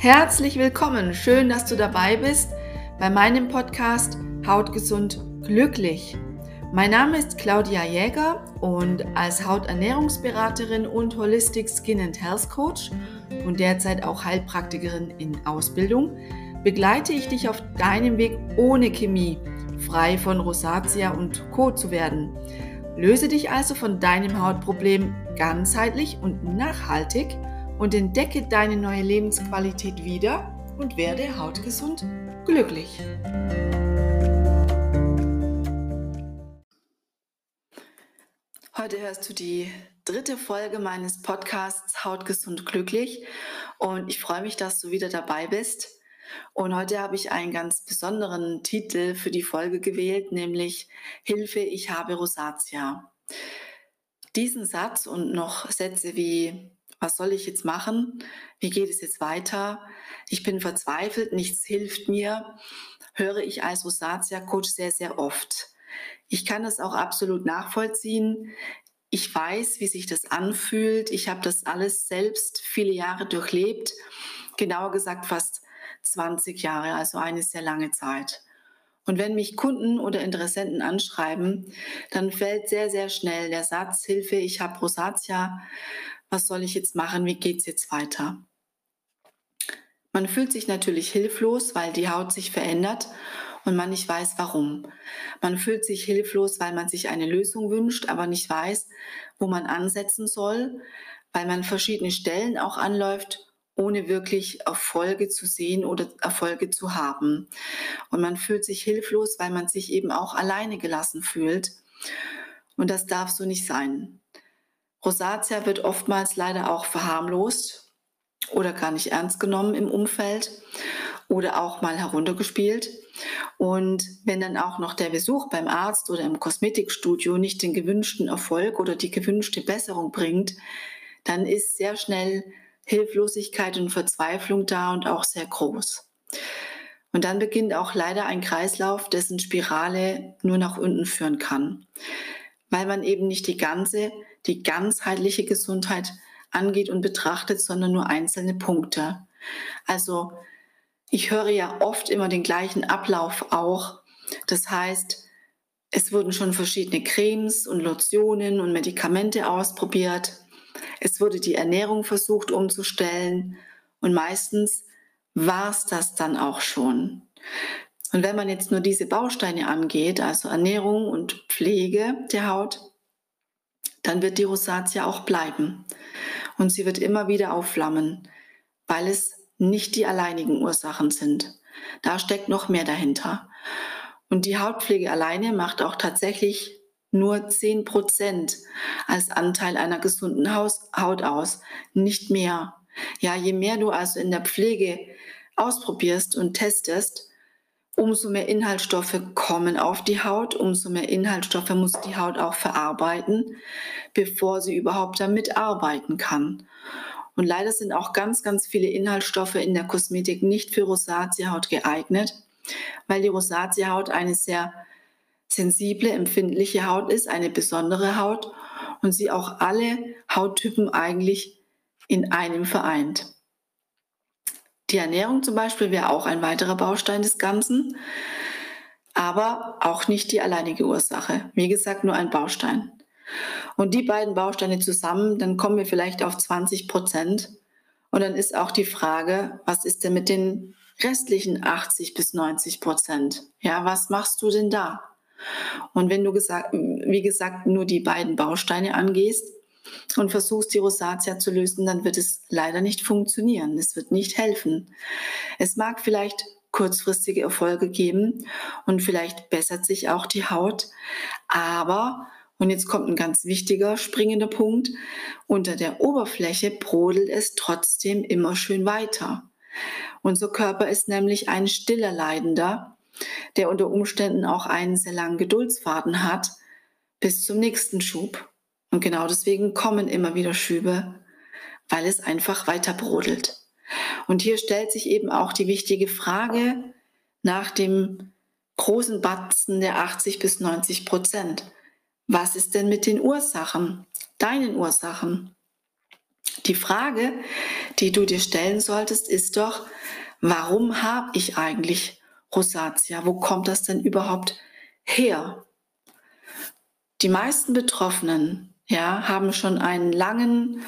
Herzlich willkommen, schön, dass du dabei bist bei meinem Podcast Hautgesund glücklich. Mein Name ist Claudia Jäger und als Hauternährungsberaterin und Holistic Skin and Health Coach und derzeit auch Heilpraktikerin in Ausbildung begleite ich dich auf deinem Weg ohne Chemie, frei von Rosatia und Co. zu werden. Löse dich also von deinem Hautproblem ganzheitlich und nachhaltig und entdecke deine neue Lebensqualität wieder und werde hautgesund glücklich. Heute hörst du die dritte Folge meines Podcasts Hautgesund glücklich und ich freue mich, dass du wieder dabei bist. Und heute habe ich einen ganz besonderen Titel für die Folge gewählt, nämlich Hilfe, ich habe Rosatia. Diesen Satz und noch Sätze wie was soll ich jetzt machen? Wie geht es jetzt weiter? Ich bin verzweifelt, nichts hilft mir, höre ich als Rosatia-Coach sehr, sehr oft. Ich kann das auch absolut nachvollziehen. Ich weiß, wie sich das anfühlt. Ich habe das alles selbst viele Jahre durchlebt. Genauer gesagt fast 20 Jahre, also eine sehr lange Zeit. Und wenn mich Kunden oder Interessenten anschreiben, dann fällt sehr, sehr schnell der Satz, Hilfe, ich habe Rosatia, was soll ich jetzt machen, wie geht es jetzt weiter? Man fühlt sich natürlich hilflos, weil die Haut sich verändert und man nicht weiß warum. Man fühlt sich hilflos, weil man sich eine Lösung wünscht, aber nicht weiß, wo man ansetzen soll, weil man verschiedene Stellen auch anläuft, ohne wirklich Erfolge zu sehen oder Erfolge zu haben. Und man fühlt sich hilflos, weil man sich eben auch alleine gelassen fühlt. Und das darf so nicht sein. Rosatia wird oftmals leider auch verharmlost oder gar nicht ernst genommen im Umfeld oder auch mal heruntergespielt. Und wenn dann auch noch der Besuch beim Arzt oder im Kosmetikstudio nicht den gewünschten Erfolg oder die gewünschte Besserung bringt, dann ist sehr schnell Hilflosigkeit und Verzweiflung da und auch sehr groß. Und dann beginnt auch leider ein Kreislauf, dessen Spirale nur nach unten führen kann, weil man eben nicht die ganze die ganzheitliche Gesundheit angeht und betrachtet, sondern nur einzelne Punkte. Also ich höre ja oft immer den gleichen Ablauf auch. Das heißt, es wurden schon verschiedene Cremes und Lotionen und Medikamente ausprobiert. Es wurde die Ernährung versucht umzustellen und meistens war es das dann auch schon. Und wenn man jetzt nur diese Bausteine angeht, also Ernährung und Pflege der Haut, dann wird die Rosatia auch bleiben. Und sie wird immer wieder aufflammen, weil es nicht die alleinigen Ursachen sind. Da steckt noch mehr dahinter. Und die Hautpflege alleine macht auch tatsächlich nur 10% als Anteil einer gesunden Haut aus, nicht mehr. Ja, je mehr du also in der Pflege ausprobierst und testest, umso mehr Inhaltsstoffe kommen auf die Haut, umso mehr Inhaltsstoffe muss die Haut auch verarbeiten, bevor sie überhaupt damit arbeiten kann. Und leider sind auch ganz, ganz viele Inhaltsstoffe in der Kosmetik nicht für Rosatia-Haut geeignet, weil die Rosatia-Haut eine sehr sensible, empfindliche Haut ist, eine besondere Haut und sie auch alle Hauttypen eigentlich in einem vereint. Die Ernährung zum Beispiel wäre auch ein weiterer Baustein des Ganzen, aber auch nicht die alleinige Ursache. Wie gesagt, nur ein Baustein. Und die beiden Bausteine zusammen, dann kommen wir vielleicht auf 20 Prozent. Und dann ist auch die Frage, was ist denn mit den restlichen 80 bis 90 Prozent? Ja, was machst du denn da? Und wenn du gesagt, wie gesagt, nur die beiden Bausteine angehst, und versuchst, die Rosatia zu lösen, dann wird es leider nicht funktionieren. Es wird nicht helfen. Es mag vielleicht kurzfristige Erfolge geben und vielleicht bessert sich auch die Haut, aber und jetzt kommt ein ganz wichtiger, springender Punkt. Unter der Oberfläche brodelt es trotzdem immer schön weiter. Unser Körper ist nämlich ein stiller Leidender, der unter Umständen auch einen sehr langen Geduldsfaden hat bis zum nächsten Schub. Und genau deswegen kommen immer wieder Schübe, weil es einfach weiter brodelt. Und hier stellt sich eben auch die wichtige Frage nach dem großen Batzen der 80 bis 90 Prozent. Was ist denn mit den Ursachen, deinen Ursachen? Die Frage, die du dir stellen solltest, ist doch, warum habe ich eigentlich Rosatia? Wo kommt das denn überhaupt her? Die meisten Betroffenen ja, haben schon einen langen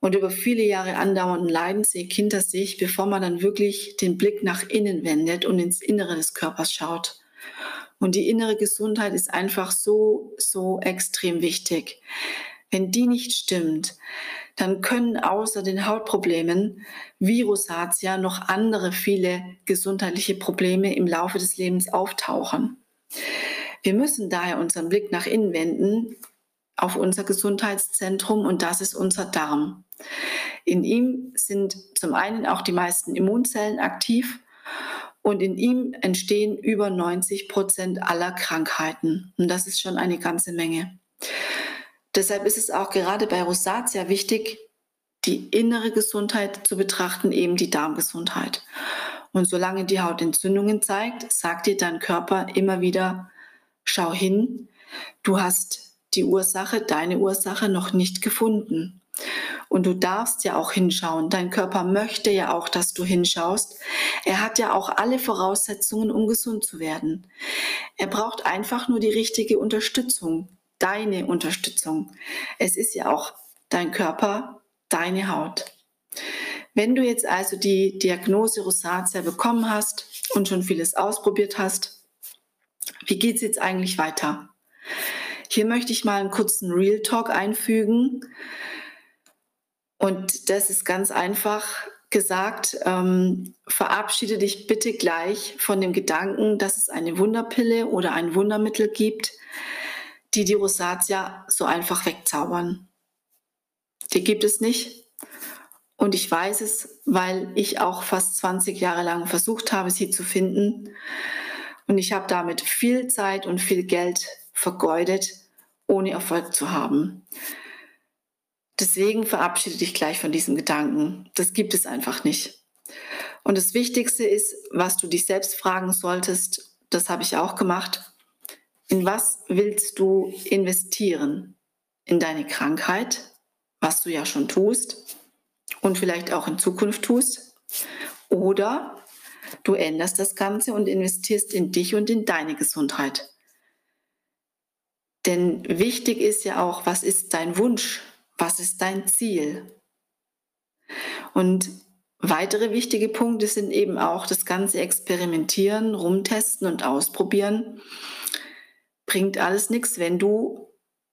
und über viele Jahre andauernden Leidensweg hinter sich, bevor man dann wirklich den Blick nach innen wendet und ins Innere des Körpers schaut. Und die innere Gesundheit ist einfach so, so extrem wichtig. Wenn die nicht stimmt, dann können außer den Hautproblemen wie Rosatia noch andere viele gesundheitliche Probleme im Laufe des Lebens auftauchen. Wir müssen daher unseren Blick nach innen wenden auf unser Gesundheitszentrum und das ist unser Darm. In ihm sind zum einen auch die meisten Immunzellen aktiv und in ihm entstehen über 90 Prozent aller Krankheiten. Und das ist schon eine ganze Menge. Deshalb ist es auch gerade bei Rosatia wichtig, die innere Gesundheit zu betrachten, eben die Darmgesundheit. Und solange die Haut Entzündungen zeigt, sagt dir dein Körper immer wieder, schau hin, du hast die Ursache, deine Ursache noch nicht gefunden. Und du darfst ja auch hinschauen. Dein Körper möchte ja auch, dass du hinschaust. Er hat ja auch alle Voraussetzungen, um gesund zu werden. Er braucht einfach nur die richtige Unterstützung, deine Unterstützung. Es ist ja auch dein Körper, deine Haut. Wenn du jetzt also die Diagnose Rosatia bekommen hast und schon vieles ausprobiert hast, wie geht es jetzt eigentlich weiter? Hier möchte ich mal einen kurzen Real Talk einfügen. Und das ist ganz einfach gesagt, ähm, verabschiede dich bitte gleich von dem Gedanken, dass es eine Wunderpille oder ein Wundermittel gibt, die die Rosatia so einfach wegzaubern. Die gibt es nicht. Und ich weiß es, weil ich auch fast 20 Jahre lang versucht habe, sie zu finden. Und ich habe damit viel Zeit und viel Geld vergeudet, ohne Erfolg zu haben. Deswegen verabschiede dich gleich von diesem Gedanken. Das gibt es einfach nicht. Und das Wichtigste ist, was du dich selbst fragen solltest, das habe ich auch gemacht. In was willst du investieren? In deine Krankheit, was du ja schon tust und vielleicht auch in Zukunft tust? Oder du änderst das Ganze und investierst in dich und in deine Gesundheit. Denn wichtig ist ja auch, was ist dein Wunsch? Was ist dein Ziel? Und weitere wichtige Punkte sind eben auch das ganze Experimentieren, rumtesten und ausprobieren. Bringt alles nichts, wenn du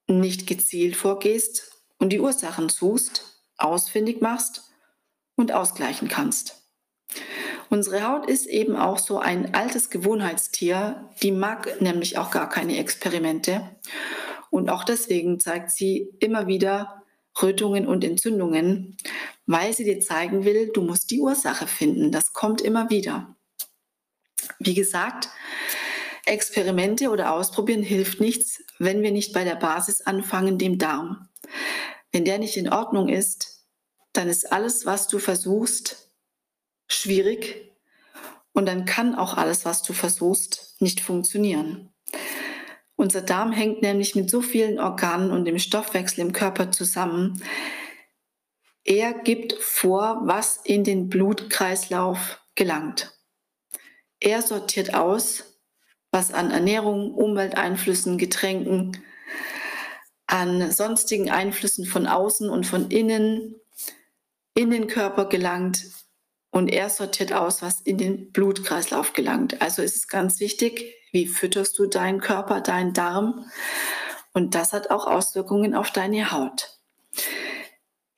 nicht gezielt vorgehst und die Ursachen suchst, ausfindig machst und ausgleichen kannst. Unsere Haut ist eben auch so ein altes Gewohnheitstier, die mag nämlich auch gar keine Experimente. Und auch deswegen zeigt sie immer wieder Rötungen und Entzündungen, weil sie dir zeigen will, du musst die Ursache finden. Das kommt immer wieder. Wie gesagt, Experimente oder Ausprobieren hilft nichts, wenn wir nicht bei der Basis anfangen, dem Darm. Wenn der nicht in Ordnung ist, dann ist alles, was du versuchst, schwierig und dann kann auch alles, was du versuchst, nicht funktionieren. Unser Darm hängt nämlich mit so vielen Organen und dem Stoffwechsel im Körper zusammen. Er gibt vor, was in den Blutkreislauf gelangt. Er sortiert aus, was an Ernährung, Umwelteinflüssen, Getränken, an sonstigen Einflüssen von außen und von innen in den Körper gelangt und er sortiert aus, was in den Blutkreislauf gelangt. Also ist es ganz wichtig, wie fütterst du deinen Körper, deinen Darm? Und das hat auch Auswirkungen auf deine Haut.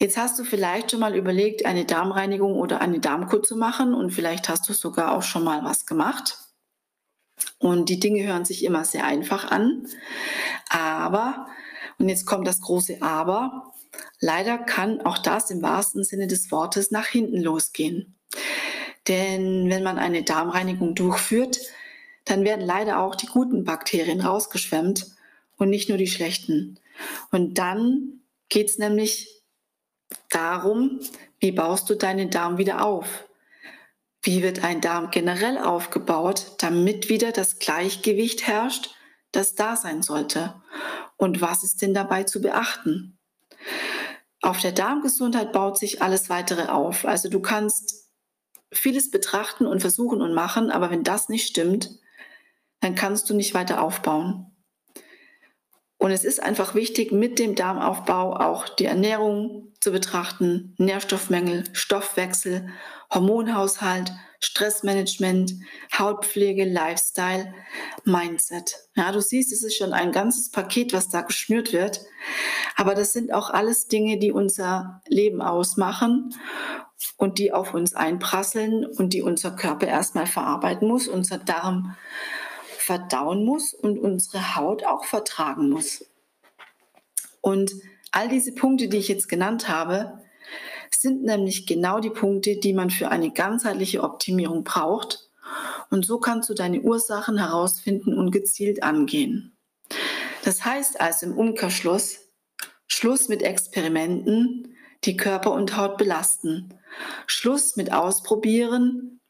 Jetzt hast du vielleicht schon mal überlegt, eine Darmreinigung oder eine Darmkur zu machen und vielleicht hast du sogar auch schon mal was gemacht. Und die Dinge hören sich immer sehr einfach an. Aber, und jetzt kommt das große Aber, leider kann auch das im wahrsten Sinne des Wortes nach hinten losgehen. Denn wenn man eine Darmreinigung durchführt, dann werden leider auch die guten Bakterien rausgeschwemmt und nicht nur die schlechten. Und dann geht es nämlich darum, wie baust du deinen Darm wieder auf? Wie wird ein Darm generell aufgebaut, damit wieder das Gleichgewicht herrscht, das da sein sollte? Und was ist denn dabei zu beachten? auf der Darmgesundheit baut sich alles weitere auf. Also du kannst vieles betrachten und versuchen und machen, aber wenn das nicht stimmt, dann kannst du nicht weiter aufbauen. Und es ist einfach wichtig, mit dem Darmaufbau auch die Ernährung zu betrachten, Nährstoffmängel, Stoffwechsel, Hormonhaushalt, Stressmanagement, Hautpflege, Lifestyle, Mindset. Ja, du siehst, es ist schon ein ganzes Paket, was da geschnürt wird. Aber das sind auch alles Dinge, die unser Leben ausmachen und die auf uns einprasseln und die unser Körper erstmal verarbeiten muss, unser Darm verdauen muss und unsere Haut auch vertragen muss. Und all diese Punkte, die ich jetzt genannt habe, sind nämlich genau die Punkte, die man für eine ganzheitliche Optimierung braucht. Und so kannst du deine Ursachen herausfinden und gezielt angehen. Das heißt also im Umkehrschluss, Schluss mit Experimenten, die Körper und Haut belasten. Schluss mit Ausprobieren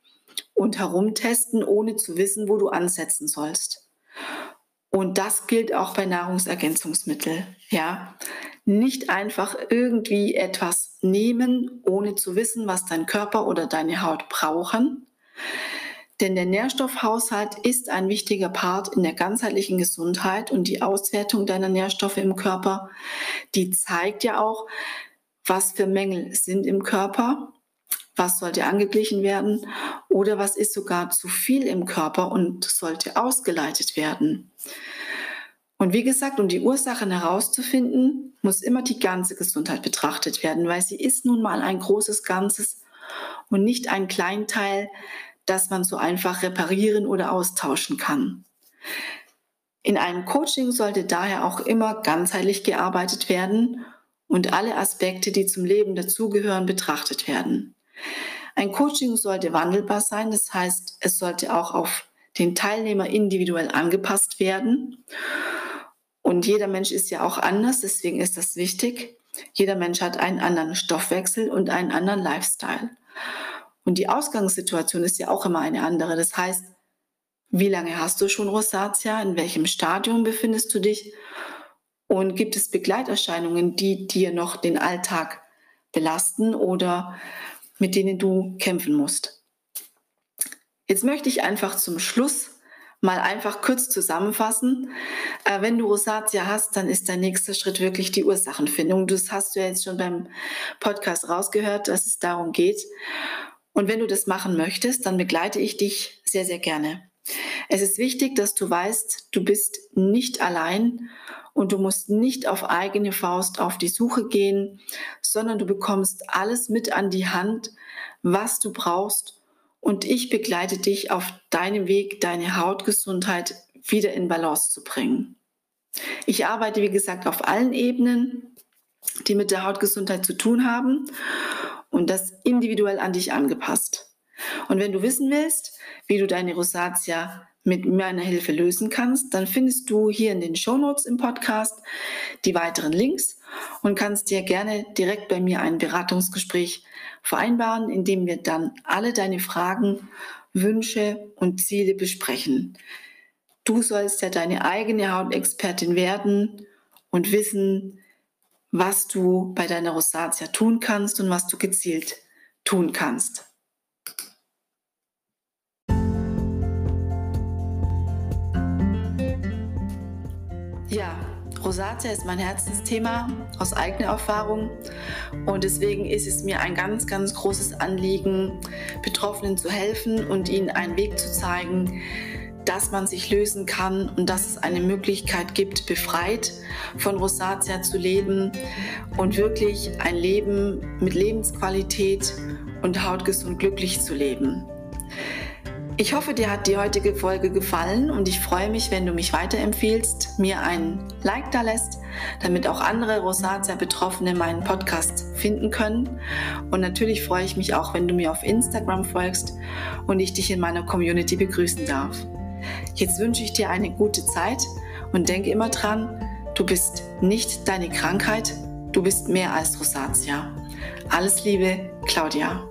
und Herumtesten, ohne zu wissen, wo du ansetzen sollst. Und das gilt auch bei Nahrungsergänzungsmitteln. Ja, nicht einfach irgendwie etwas nehmen, ohne zu wissen, was dein Körper oder deine Haut brauchen. Denn der Nährstoffhaushalt ist ein wichtiger Part in der ganzheitlichen Gesundheit und die Auswertung deiner Nährstoffe im Körper, die zeigt ja auch, was für Mängel sind im Körper, was sollte angeglichen werden oder was ist sogar zu viel im Körper und sollte ausgeleitet werden. Und wie gesagt, um die Ursachen herauszufinden, muss immer die ganze Gesundheit betrachtet werden, weil sie ist nun mal ein großes Ganzes und nicht ein Kleinteil, das man so einfach reparieren oder austauschen kann. In einem Coaching sollte daher auch immer ganzheitlich gearbeitet werden und alle Aspekte, die zum Leben dazugehören, betrachtet werden. Ein Coaching sollte wandelbar sein, das heißt, es sollte auch auf den Teilnehmer individuell angepasst werden. Und jeder Mensch ist ja auch anders, deswegen ist das wichtig. Jeder Mensch hat einen anderen Stoffwechsel und einen anderen Lifestyle. Und die Ausgangssituation ist ja auch immer eine andere. Das heißt, wie lange hast du schon Rosatia? In welchem Stadium befindest du dich? Und gibt es Begleiterscheinungen, die dir noch den Alltag belasten oder mit denen du kämpfen musst? Jetzt möchte ich einfach zum Schluss mal einfach kurz zusammenfassen. Äh, wenn du Rosatia hast, dann ist dein nächster Schritt wirklich die Ursachenfindung. Das hast du ja jetzt schon beim Podcast rausgehört, dass es darum geht. Und wenn du das machen möchtest, dann begleite ich dich sehr, sehr gerne. Es ist wichtig, dass du weißt, du bist nicht allein und du musst nicht auf eigene Faust auf die Suche gehen, sondern du bekommst alles mit an die Hand, was du brauchst, und ich begleite dich auf deinem Weg, deine Hautgesundheit wieder in Balance zu bringen. Ich arbeite, wie gesagt, auf allen Ebenen, die mit der Hautgesundheit zu tun haben und das individuell an dich angepasst. Und wenn du wissen willst, wie du deine Rosatia mit meiner Hilfe lösen kannst, dann findest du hier in den Shownotes im Podcast die weiteren Links und kannst dir gerne direkt bei mir ein Beratungsgespräch vereinbaren, in dem wir dann alle deine Fragen, Wünsche und Ziele besprechen. Du sollst ja deine eigene Hautexpertin werden und wissen, was du bei deiner Rosatia tun kannst und was du gezielt tun kannst. Ja, Rosatia ist mein Herzensthema aus eigener Erfahrung und deswegen ist es mir ein ganz, ganz großes Anliegen, Betroffenen zu helfen und ihnen einen Weg zu zeigen, dass man sich lösen kann und dass es eine Möglichkeit gibt, befreit von Rosatia zu leben und wirklich ein Leben mit Lebensqualität und hautgesund glücklich zu leben. Ich hoffe, dir hat die heutige Folge gefallen und ich freue mich, wenn du mich weiterempfiehlst, mir ein Like da lässt, damit auch andere Rosatia-Betroffene meinen Podcast finden können. Und natürlich freue ich mich auch, wenn du mir auf Instagram folgst und ich dich in meiner Community begrüßen darf. Jetzt wünsche ich dir eine gute Zeit und denke immer dran, du bist nicht deine Krankheit, du bist mehr als Rosatia. Alles Liebe, Claudia.